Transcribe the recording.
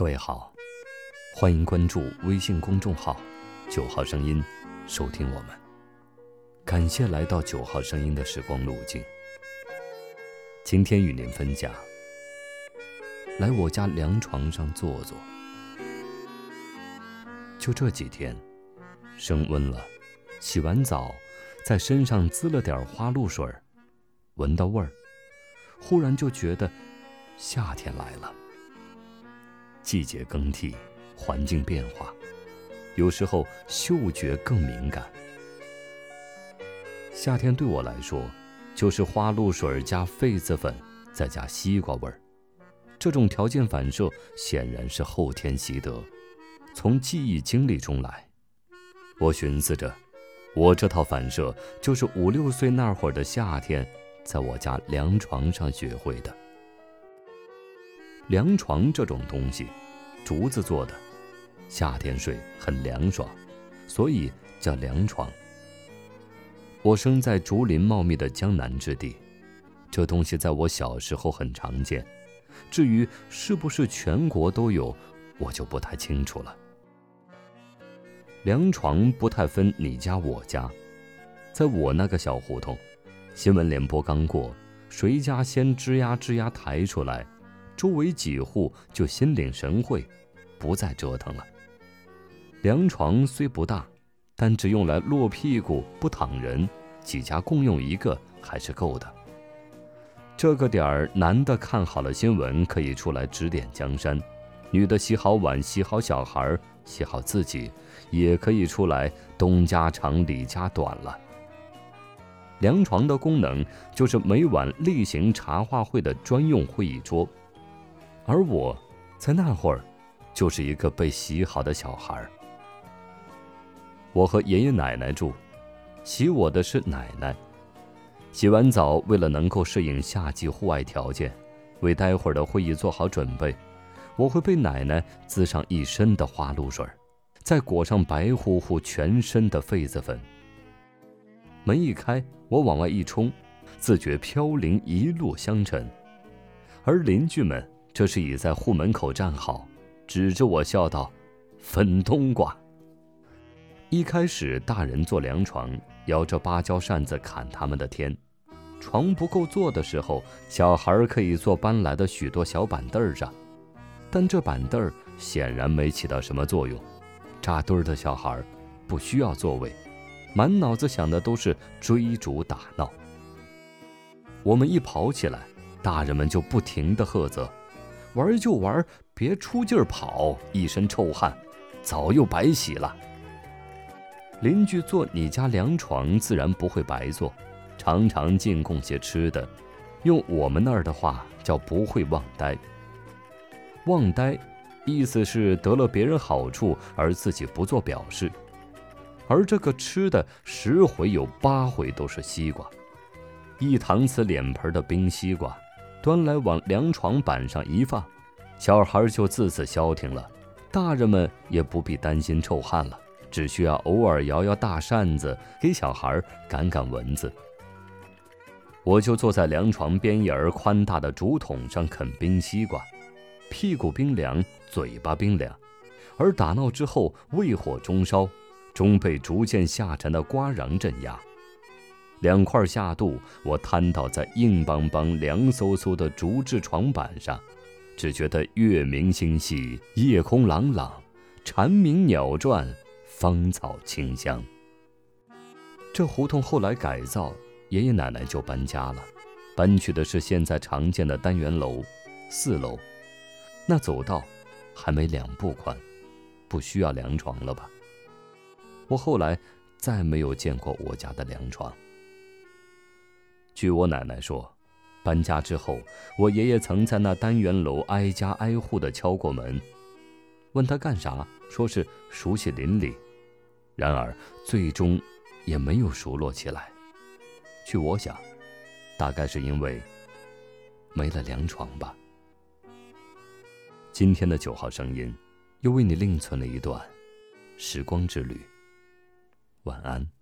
各位好，欢迎关注微信公众号“九号声音”，收听我们。感谢来到九号声音的时光路径。今天与您分享：来我家凉床上坐坐。就这几天，升温了，洗完澡，在身上滋了点花露水，闻到味儿，忽然就觉得夏天来了。季节更替，环境变化，有时候嗅觉更敏感。夏天对我来说，就是花露水加痱子粉，再加西瓜味儿。这种条件反射显然是后天习得，从记忆经历中来。我寻思着，我这套反射就是五六岁那会儿的夏天，在我家凉床上学会的。凉床这种东西，竹子做的，夏天睡很凉爽，所以叫凉床。我生在竹林茂密的江南之地，这东西在我小时候很常见，至于是不是全国都有，我就不太清楚了。凉床不太分你家我家，在我那个小胡同，新闻联播刚过，谁家先吱呀吱呀抬出来。周围几户就心领神会，不再折腾了。凉床虽不大，但只用来落屁股不躺人，几家共用一个还是够的。这个点儿，男的看好了新闻可以出来指点江山，女的洗好碗、洗好小孩、洗好自己，也可以出来东家长李家短了。凉床的功能就是每晚例行茶话会的专用会议桌。而我，在那会儿，就是一个被洗好的小孩儿。我和爷爷奶奶住，洗我的是奶奶。洗完澡，为了能够适应夏季户外条件，为待会儿的会议做好准备，我会被奶奶滋上一身的花露水，再裹上白乎乎全身的痱子粉。门一开，我往外一冲，自觉飘零一路香尘，而邻居们。这是已在户门口站好，指着我笑道：“粉冬瓜。”一开始，大人坐凉床，摇着芭蕉扇子砍他们的天；床不够坐的时候，小孩可以坐搬来的许多小板凳上。但这板凳显然没起到什么作用，扎堆儿的小孩不需要座位，满脑子想的都是追逐打闹。我们一跑起来，大人们就不停地喝责。玩就玩，别出劲儿跑，一身臭汗，早又白洗了。邻居坐你家凉床，自然不会白坐，常常进贡些吃的，用我们那儿的话叫不会忘呆。忘呆，意思是得了别人好处而自己不做表示，而这个吃的十回有八回都是西瓜，一搪瓷脸盆的冰西瓜。端来往凉床板上一放，小孩就自此消停了，大人们也不必担心臭汗了，只需要偶尔摇摇大扇子给小孩赶赶蚊子。我就坐在凉床边沿儿宽大的竹筒上啃冰西瓜，屁股冰凉，嘴巴冰凉，而打闹之后胃火中烧，终被逐渐下沉的瓜瓤镇压。两块下肚，我瘫倒在硬邦邦、凉飕飕的竹制床板上，只觉得月明星稀，夜空朗朗，蝉鸣鸟啭，芳草清香。这胡同后来改造，爷爷奶奶就搬家了，搬去的是现在常见的单元楼，四楼，那走道还没两步宽，不需要凉床了吧？我后来再没有见过我家的凉床。据我奶奶说，搬家之后，我爷爷曾在那单元楼挨家挨户的敲过门，问他干啥，说是熟悉邻里，然而最终也没有熟络起来。据我想，大概是因为没了凉床吧。今天的九号声音，又为你另存了一段时光之旅。晚安。